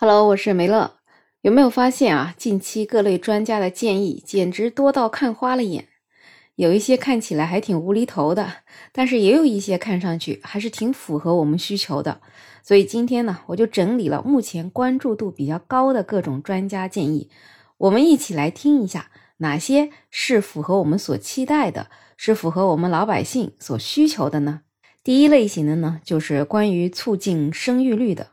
Hello，我是梅乐。有没有发现啊？近期各类专家的建议简直多到看花了眼，有一些看起来还挺无厘头的，但是也有一些看上去还是挺符合我们需求的。所以今天呢，我就整理了目前关注度比较高的各种专家建议，我们一起来听一下哪些是符合我们所期待的，是符合我们老百姓所需求的呢？第一类型的呢，就是关于促进生育率的。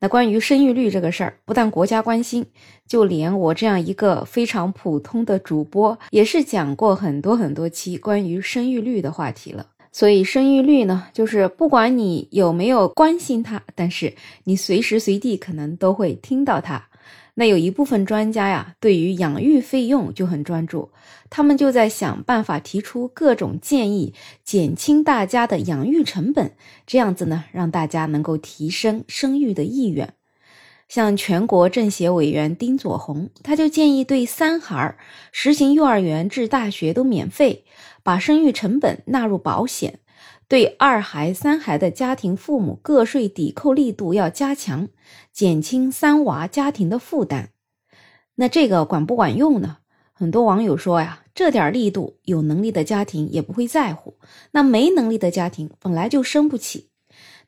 那关于生育率这个事儿，不但国家关心，就连我这样一个非常普通的主播，也是讲过很多很多期关于生育率的话题了。所以生育率呢，就是不管你有没有关心它，但是你随时随地可能都会听到它。那有一部分专家呀，对于养育费用就很专注，他们就在想办法提出各种建议，减轻大家的养育成本，这样子呢，让大家能够提升生育的意愿。像全国政协委员丁佐宏，他就建议对三孩实行幼儿园至大学都免费，把生育成本纳入保险。对二孩、三孩的家庭父母个税抵扣力度要加强，减轻三娃家庭的负担。那这个管不管用呢？很多网友说呀，这点力度有能力的家庭也不会在乎，那没能力的家庭本来就生不起。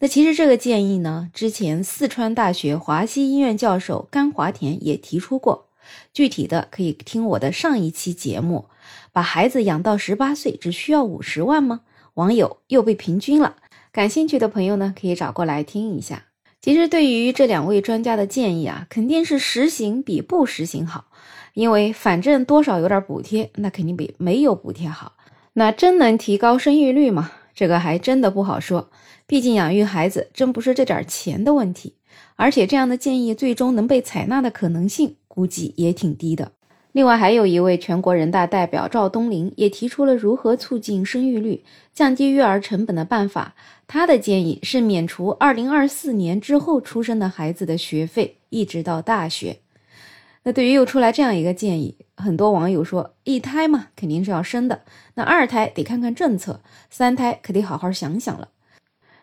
那其实这个建议呢，之前四川大学华西医院教授甘华田也提出过，具体的可以听我的上一期节目。把孩子养到十八岁只需要五十万吗？网友又被平均了，感兴趣的朋友呢，可以找过来听一下。其实对于这两位专家的建议啊，肯定是实行比不实行好，因为反正多少有点补贴，那肯定比没有补贴好。那真能提高生育率吗？这个还真的不好说。毕竟养育孩子真不是这点钱的问题，而且这样的建议最终能被采纳的可能性，估计也挺低的。另外，还有一位全国人大代表赵东林也提出了如何促进生育率、降低育儿成本的办法。他的建议是免除2024年之后出生的孩子的学费，一直到大学。那对于又出来这样一个建议，很多网友说：一胎嘛，肯定是要生的；那二胎得看看政策，三胎可得好好想想了。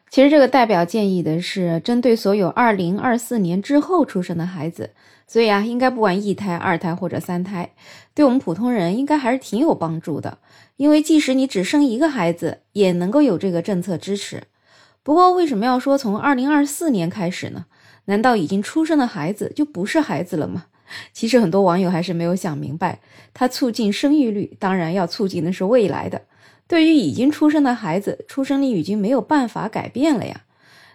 其实这个代表建议的是针对所有2024年之后出生的孩子。所以啊，应该不管一胎、二胎或者三胎，对我们普通人应该还是挺有帮助的。因为即使你只生一个孩子，也能够有这个政策支持。不过，为什么要说从二零二四年开始呢？难道已经出生的孩子就不是孩子了吗？其实很多网友还是没有想明白，它促进生育率，当然要促进的是未来的。对于已经出生的孩子，出生率已经没有办法改变了呀。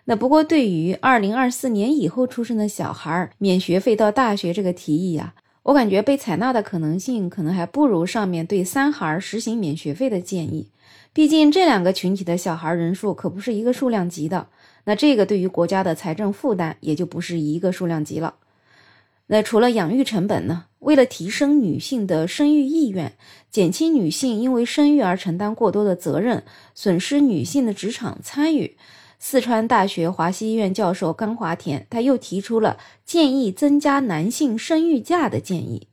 那不过，对于二零二四年以后出生的小孩免学费到大学这个提议呀，我感觉被采纳的可能性可能还不如上面对三孩实行免学费的建议。毕竟这两个群体的小孩人数可不是一个数量级的，那这个对于国家的财政负担也就不是一个数量级了。那除了养育成本呢？为了提升女性的生育意愿，减轻女性因为生育而承担过多的责任，损失女性的职场参与。四川大学华西医院教授甘华田，他又提出了建议增加男性生育假的建议。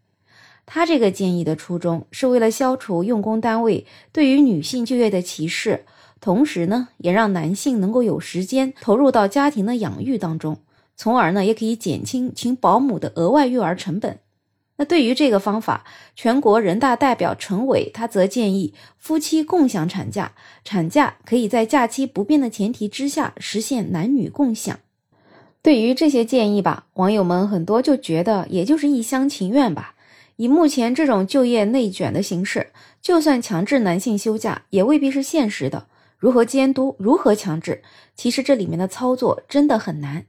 他这个建议的初衷是为了消除用工单位对于女性就业的歧视，同时呢，也让男性能够有时间投入到家庭的养育当中，从而呢，也可以减轻请保姆的额外育儿成本。那对于这个方法，全国人大代表陈伟他则建议夫妻共享产假，产假可以在假期不变的前提之下实现男女共享。对于这些建议吧，网友们很多就觉得也就是一厢情愿吧。以目前这种就业内卷的形式，就算强制男性休假，也未必是现实的。如何监督？如何强制？其实这里面的操作真的很难。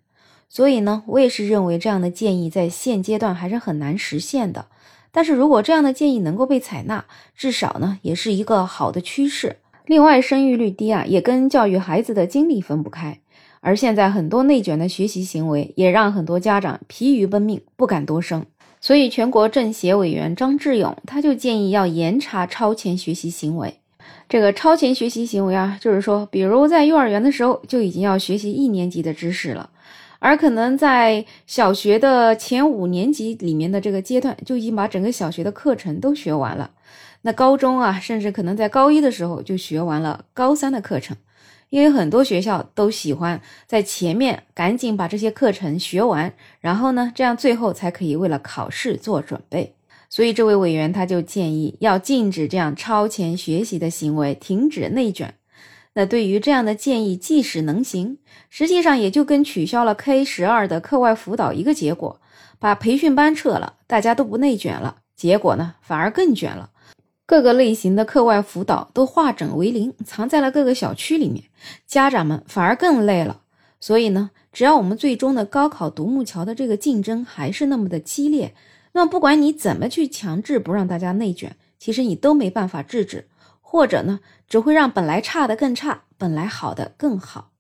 所以呢，我也是认为这样的建议在现阶段还是很难实现的。但是如果这样的建议能够被采纳，至少呢也是一个好的趋势。另外，生育率低啊，也跟教育孩子的精力分不开。而现在很多内卷的学习行为，也让很多家长疲于奔命，不敢多生。所以，全国政协委员张志勇他就建议要严查超前学习行为。这个超前学习行为啊，就是说，比如在幼儿园的时候就已经要学习一年级的知识了。而可能在小学的前五年级里面的这个阶段，就已经把整个小学的课程都学完了。那高中啊，甚至可能在高一的时候就学完了高三的课程。因为很多学校都喜欢在前面赶紧把这些课程学完，然后呢，这样最后才可以为了考试做准备。所以这位委员他就建议要禁止这样超前学习的行为，停止内卷。那对于这样的建议，即使能行，实际上也就跟取消了 K 十二的课外辅导一个结果，把培训班撤了，大家都不内卷了，结果呢反而更卷了。各个类型的课外辅导都化整为零，藏在了各个小区里面，家长们反而更累了。所以呢，只要我们最终的高考独木桥的这个竞争还是那么的激烈，那么不管你怎么去强制不让大家内卷，其实你都没办法制止，或者呢，只会让本来差的更差，本来好的更好。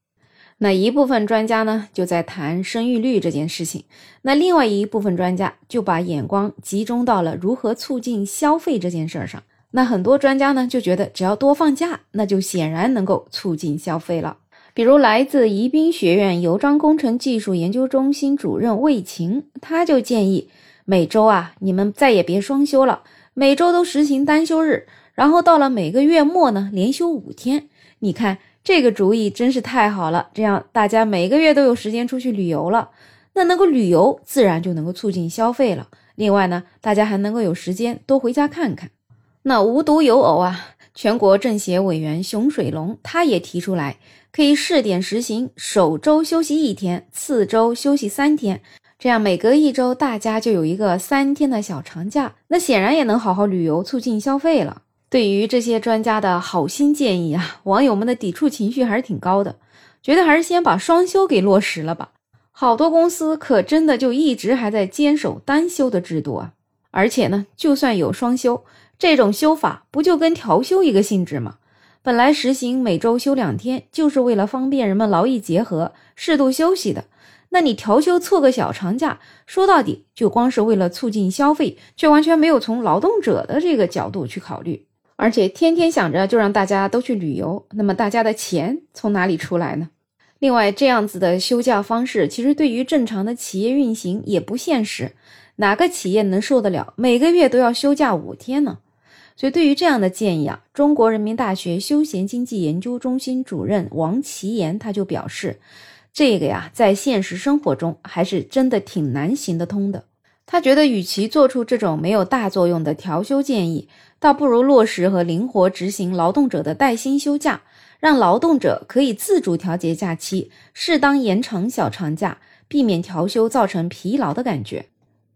那一部分专家呢，就在谈生育率这件事情；那另外一部分专家就把眼光集中到了如何促进消费这件事儿上。那很多专家呢就觉得，只要多放假，那就显然能够促进消费了。比如来自宜宾学院油装工程技术研究中心主任魏晴，他就建议每周啊，你们再也别双休了，每周都实行单休日，然后到了每个月末呢，连休五天。你看这个主意真是太好了，这样大家每个月都有时间出去旅游了，那能够旅游，自然就能够促进消费了。另外呢，大家还能够有时间多回家看看。那无独有偶啊，全国政协委员熊水龙他也提出来，可以试点实行首周休息一天，次周休息三天，这样每隔一周大家就有一个三天的小长假，那显然也能好好旅游，促进消费了。对于这些专家的好心建议啊，网友们的抵触情绪还是挺高的，觉得还是先把双休给落实了吧。好多公司可真的就一直还在坚守单休的制度啊，而且呢，就算有双休。这种休法不就跟调休一个性质吗？本来实行每周休两天，就是为了方便人们劳逸结合、适度休息的。那你调休凑个小长假，说到底就光是为了促进消费，却完全没有从劳动者的这个角度去考虑。而且天天想着就让大家都去旅游，那么大家的钱从哪里出来呢？另外，这样子的休假方式，其实对于正常的企业运行也不现实。哪个企业能受得了每个月都要休假五天呢？所以，对于这样的建议啊，中国人民大学休闲经济研究中心主任王奇岩他就表示，这个呀，在现实生活中还是真的挺难行得通的。他觉得，与其做出这种没有大作用的调休建议，倒不如落实和灵活执行劳动者的带薪休假，让劳动者可以自主调节假期，适当延长小长假，避免调休造成疲劳的感觉。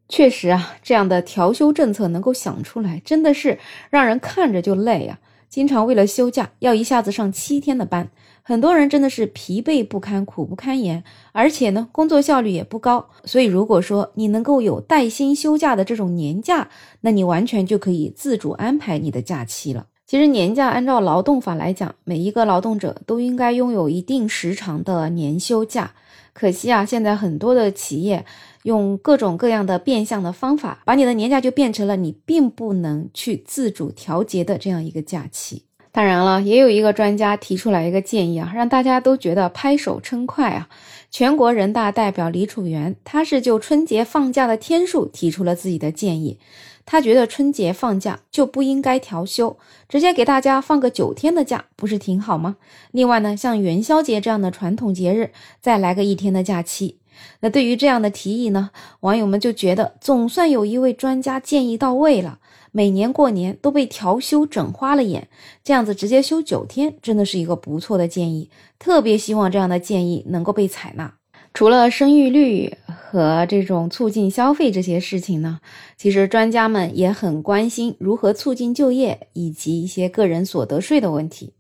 确实啊，这样的调休政策能够想出来，真的是让人看着就累啊！经常为了休假要一下子上七天的班，很多人真的是疲惫不堪、苦不堪言，而且呢，工作效率也不高。所以，如果说你能够有带薪休假的这种年假，那你完全就可以自主安排你的假期了。其实，年假按照劳动法来讲，每一个劳动者都应该拥有一定时长的年休假。可惜啊，现在很多的企业。用各种各样的变相的方法，把你的年假就变成了你并不能去自主调节的这样一个假期。当然了，也有一个专家提出来一个建议啊，让大家都觉得拍手称快啊。全国人大代表李楚元，他是就春节放假的天数提出了自己的建议。他觉得春节放假就不应该调休，直接给大家放个九天的假，不是挺好吗？另外呢，像元宵节这样的传统节日，再来个一天的假期。那对于这样的提议呢，网友们就觉得总算有一位专家建议到位了。每年过年都被调休整花了眼，这样子直接休九天，真的是一个不错的建议。特别希望这样的建议能够被采纳。除了生育率和这种促进消费这些事情呢，其实专家们也很关心如何促进就业以及一些个人所得税的问题。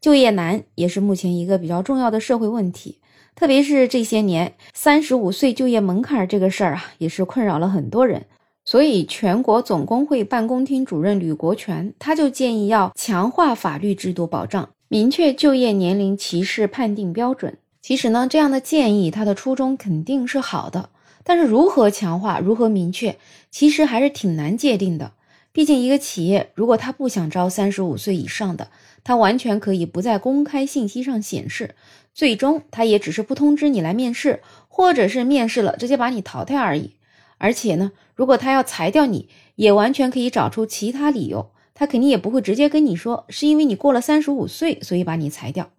就业难也是目前一个比较重要的社会问题。特别是这些年，三十五岁就业门槛这个事儿啊，也是困扰了很多人。所以，全国总工会办公厅主任吕国权他就建议要强化法律制度保障，明确就业年龄歧视判定标准。其实呢，这样的建议他的初衷肯定是好的，但是如何强化、如何明确，其实还是挺难界定的。毕竟，一个企业如果他不想招三十五岁以上的，他完全可以不在公开信息上显示。最终，他也只是不通知你来面试，或者是面试了直接把你淘汰而已。而且呢，如果他要裁掉你，也完全可以找出其他理由。他肯定也不会直接跟你说，是因为你过了三十五岁，所以把你裁掉。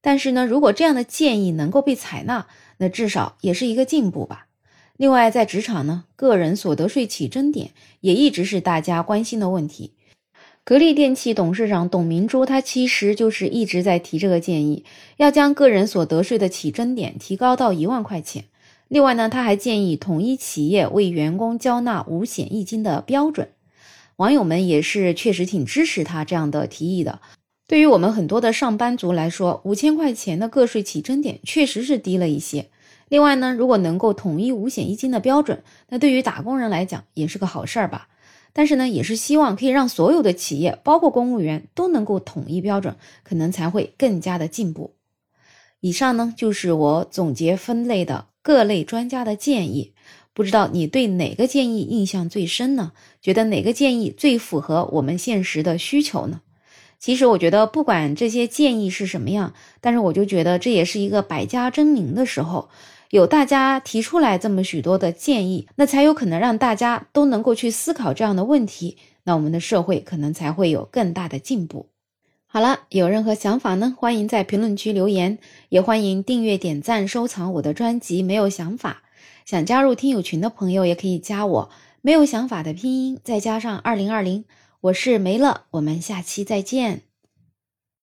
但是呢，如果这样的建议能够被采纳，那至少也是一个进步吧。另外，在职场呢，个人所得税起征点也一直是大家关心的问题。格力电器董事长董明珠，他其实就是一直在提这个建议，要将个人所得税的起征点提高到一万块钱。另外呢，他还建议统一企业为员工交纳五险一金的标准。网友们也是确实挺支持他这样的提议的。对于我们很多的上班族来说，五千块钱的个税起征点确实是低了一些。另外呢，如果能够统一五险一金的标准，那对于打工人来讲也是个好事儿吧。但是呢，也是希望可以让所有的企业，包括公务员，都能够统一标准，可能才会更加的进步。以上呢，就是我总结分类的各类专家的建议。不知道你对哪个建议印象最深呢？觉得哪个建议最符合我们现实的需求呢？其实我觉得，不管这些建议是什么样，但是我就觉得这也是一个百家争鸣的时候，有大家提出来这么许多的建议，那才有可能让大家都能够去思考这样的问题，那我们的社会可能才会有更大的进步。好了，有任何想法呢？欢迎在评论区留言，也欢迎订阅、点赞、收藏我的专辑。没有想法。想加入听友群的朋友也可以加我，没有想法的拼音再加上二零二零，我是梅乐，我们下期再见。